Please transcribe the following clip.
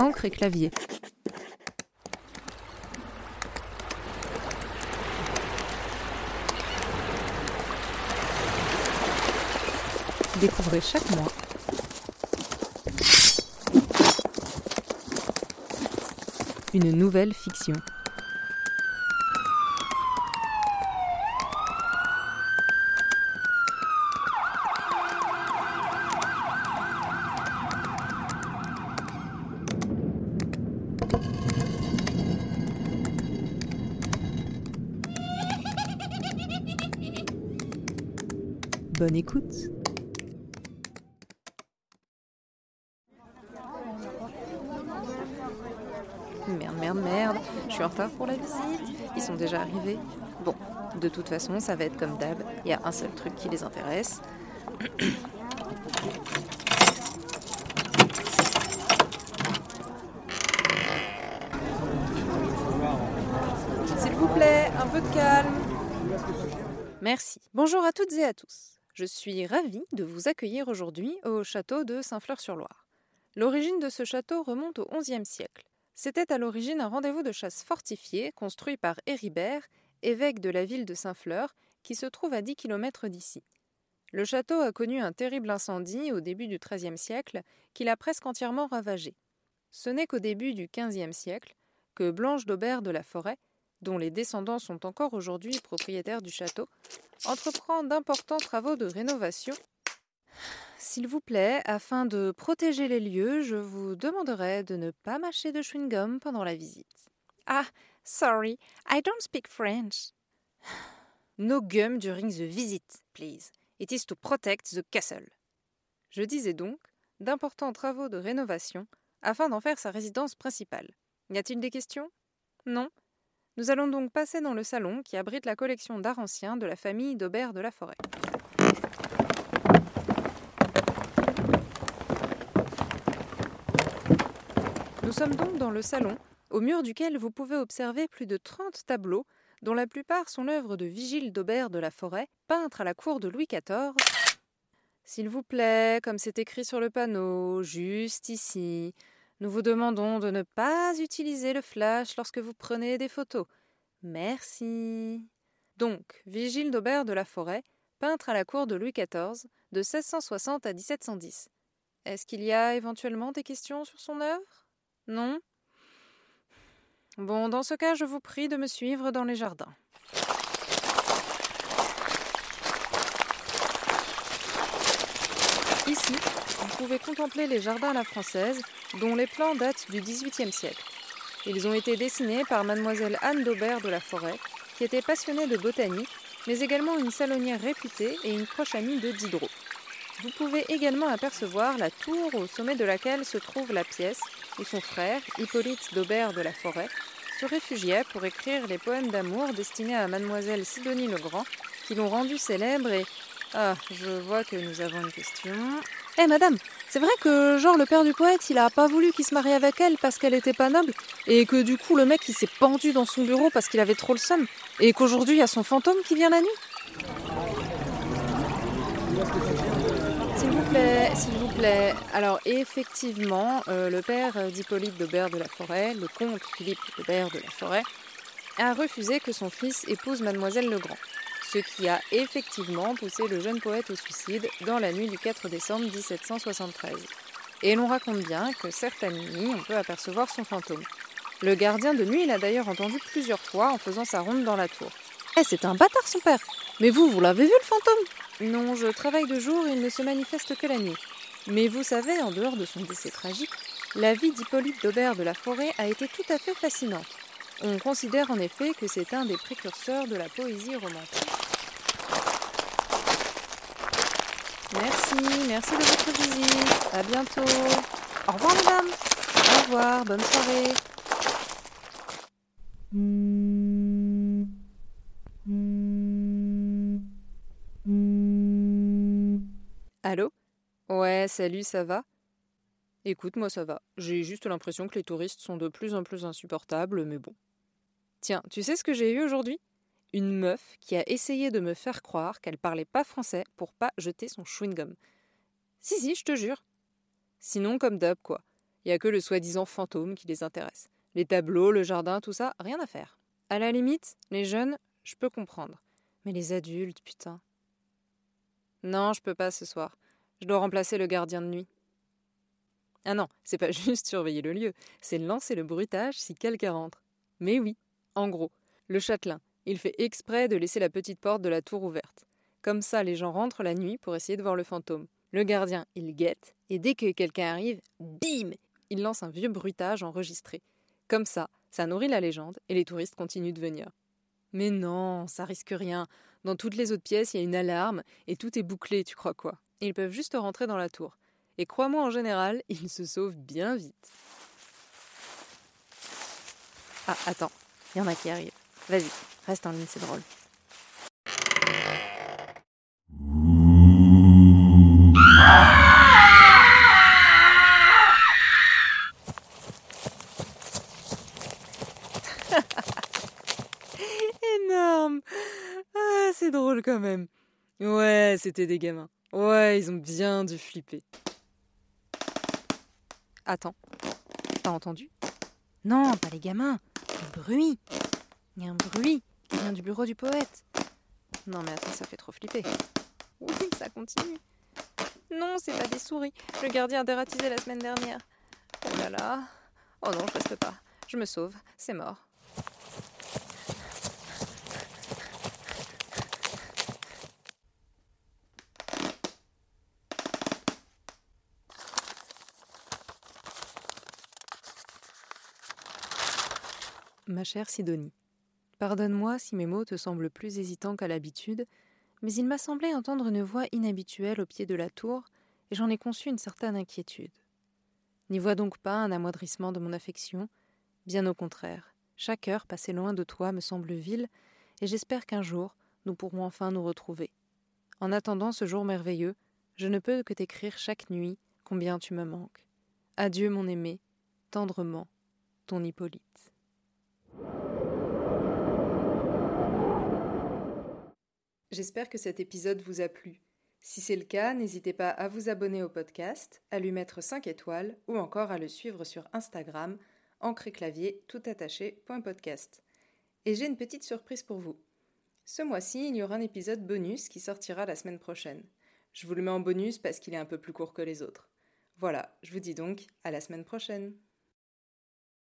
encre et clavier. Découvrez chaque mois une nouvelle fiction. Bonne écoute. Merde, merde, merde. Je suis en retard pour la visite. Ils sont déjà arrivés. Bon, de toute façon, ça va être comme d'hab. Il y a un seul truc qui les intéresse. S'il vous plaît, un peu de calme. Merci. Bonjour à toutes et à tous. Je suis ravie de vous accueillir aujourd'hui au château de Saint-Fleur-sur-Loire. L'origine de ce château remonte au XIe siècle. C'était à l'origine un rendez-vous de chasse fortifié construit par Héribert, évêque de la ville de Saint-Fleur, qui se trouve à 10 km d'ici. Le château a connu un terrible incendie au début du XIIIe siècle qui l'a presque entièrement ravagé. Ce n'est qu'au début du XVe siècle que Blanche d'Aubert de la Forêt, dont les descendants sont encore aujourd'hui propriétaires du château, entreprend d'importants travaux de rénovation. S'il vous plaît, afin de protéger les lieux, je vous demanderai de ne pas mâcher de chewing-gum pendant la visite. Ah, sorry, I don't speak French. No gum during the visit, please. It is to protect the castle. Je disais donc d'importants travaux de rénovation afin d'en faire sa résidence principale. Y a-t-il des questions? Non? Nous allons donc passer dans le salon qui abrite la collection d'art ancien de la famille d'Aubert de la Forêt. Nous sommes donc dans le salon, au mur duquel vous pouvez observer plus de 30 tableaux, dont la plupart sont l'œuvre de Vigile d'Aubert de la Forêt, peintre à la cour de Louis XIV. S'il vous plaît, comme c'est écrit sur le panneau, juste ici, nous vous demandons de ne pas utiliser le flash lorsque vous prenez des photos. Merci. Donc, Vigile d'Aubert de la Forêt, peintre à la cour de Louis XIV, de 1660 à 1710. Est-ce qu'il y a éventuellement des questions sur son œuvre? Non? Bon, dans ce cas, je vous prie de me suivre dans les jardins. Ici, vous pouvez contempler les jardins à la française, dont les plans datent du XVIIIe siècle. Ils ont été dessinés par mademoiselle Anne d'Aubert de la Forêt, qui était passionnée de botanique, mais également une salonnière réputée et une proche amie de Diderot. Vous pouvez également apercevoir la tour au sommet de laquelle se trouve la pièce où son frère, Hippolyte d'Aubert de la Forêt, se réfugiait pour écrire les poèmes d'amour destinés à mademoiselle Sidonie Legrand, qui l'ont rendu célèbre et... Ah, je vois que nous avons une question. Eh madame, c'est vrai que genre le père du poète, il a pas voulu qu'il se marie avec elle parce qu'elle était pas noble, et que du coup le mec il s'est pendu dans son bureau parce qu'il avait trop le somme, et qu'aujourd'hui il y a son fantôme qui vient la nuit S'il vous plaît, s'il vous plaît. Alors effectivement, euh, le père d'Hippolyte d'Aubert de la Forêt, le comte Philippe d'Aubert de la Forêt, a refusé que son fils épouse mademoiselle Legrand ce qui a effectivement poussé le jeune poète au suicide dans la nuit du 4 décembre 1773. Et l'on raconte bien que certaines nuits, on peut apercevoir son fantôme. Le gardien de nuit l'a d'ailleurs entendu plusieurs fois en faisant sa ronde dans la tour. Eh, c'est un bâtard son père Mais vous, vous l'avez vu le fantôme? Non, je travaille de jour et il ne se manifeste que la nuit. Mais vous savez, en dehors de son décès tragique, la vie d'Hippolyte d'Aubert de la Forêt a été tout à fait fascinante. On considère en effet que c'est un des précurseurs de la poésie romantique. Merci, merci de votre visite. À bientôt. Au revoir, madame. Au revoir, bonne soirée. Allô? Ouais, salut, ça va? Écoute, moi ça va. J'ai juste l'impression que les touristes sont de plus en plus insupportables, mais bon. Tiens, tu sais ce que j'ai eu aujourd'hui? Une meuf qui a essayé de me faire croire qu'elle parlait pas français pour pas jeter son chewing-gum. Si, si, je te jure. Sinon, comme d'hab, quoi. Il n'y a que le soi-disant fantôme qui les intéresse. Les tableaux, le jardin, tout ça, rien à faire. À la limite, les jeunes, je peux comprendre. Mais les adultes, putain. Non, je peux pas ce soir. Je dois remplacer le gardien de nuit. Ah non, c'est pas juste surveiller le lieu, c'est lancer le bruitage si quelqu'un rentre. Mais oui, en gros, le châtelain, il fait exprès de laisser la petite porte de la tour ouverte. Comme ça, les gens rentrent la nuit pour essayer de voir le fantôme. Le gardien, il guette, et dès que quelqu'un arrive, bim Il lance un vieux bruitage enregistré. Comme ça, ça nourrit la légende, et les touristes continuent de venir. Mais non, ça risque rien. Dans toutes les autres pièces, il y a une alarme, et tout est bouclé, tu crois quoi Ils peuvent juste rentrer dans la tour. Et crois-moi, en général, ils se sauvent bien vite. Ah, attends, il y en a qui arrivent. Vas-y, reste en ligne, c'est drôle. Énorme Ah, c'est drôle quand même. Ouais, c'était des gamins. Ouais, ils ont bien dû flipper. Attends, t'as entendu? Non, pas les gamins. Le bruit. Il y a un bruit vient du bureau du poète. Non mais attends, ça fait trop flipper. Oui, ça continue. Non, c'est pas des souris. Le gardien a dératisé la semaine dernière. Oh là là. Oh non, je reste pas. Je me sauve. C'est mort. Ma chère Sidonie, pardonne-moi si mes mots te semblent plus hésitants qu'à l'habitude, mais il m'a semblé entendre une voix inhabituelle au pied de la tour, et j'en ai conçu une certaine inquiétude. N'y vois donc pas un amoindrissement de mon affection, bien au contraire, chaque heure passée loin de toi me semble vile, et j'espère qu'un jour nous pourrons enfin nous retrouver. En attendant ce jour merveilleux, je ne peux que t'écrire chaque nuit combien tu me manques. Adieu mon aimé, tendrement, ton Hippolyte. J'espère que cet épisode vous a plu. Si c'est le cas, n'hésitez pas à vous abonner au podcast, à lui mettre 5 étoiles ou encore à le suivre sur Instagram, encre clavier tout attaché. Et j'ai une petite surprise pour vous. Ce mois-ci, il y aura un épisode bonus qui sortira la semaine prochaine. Je vous le mets en bonus parce qu'il est un peu plus court que les autres. Voilà, je vous dis donc à la semaine prochaine.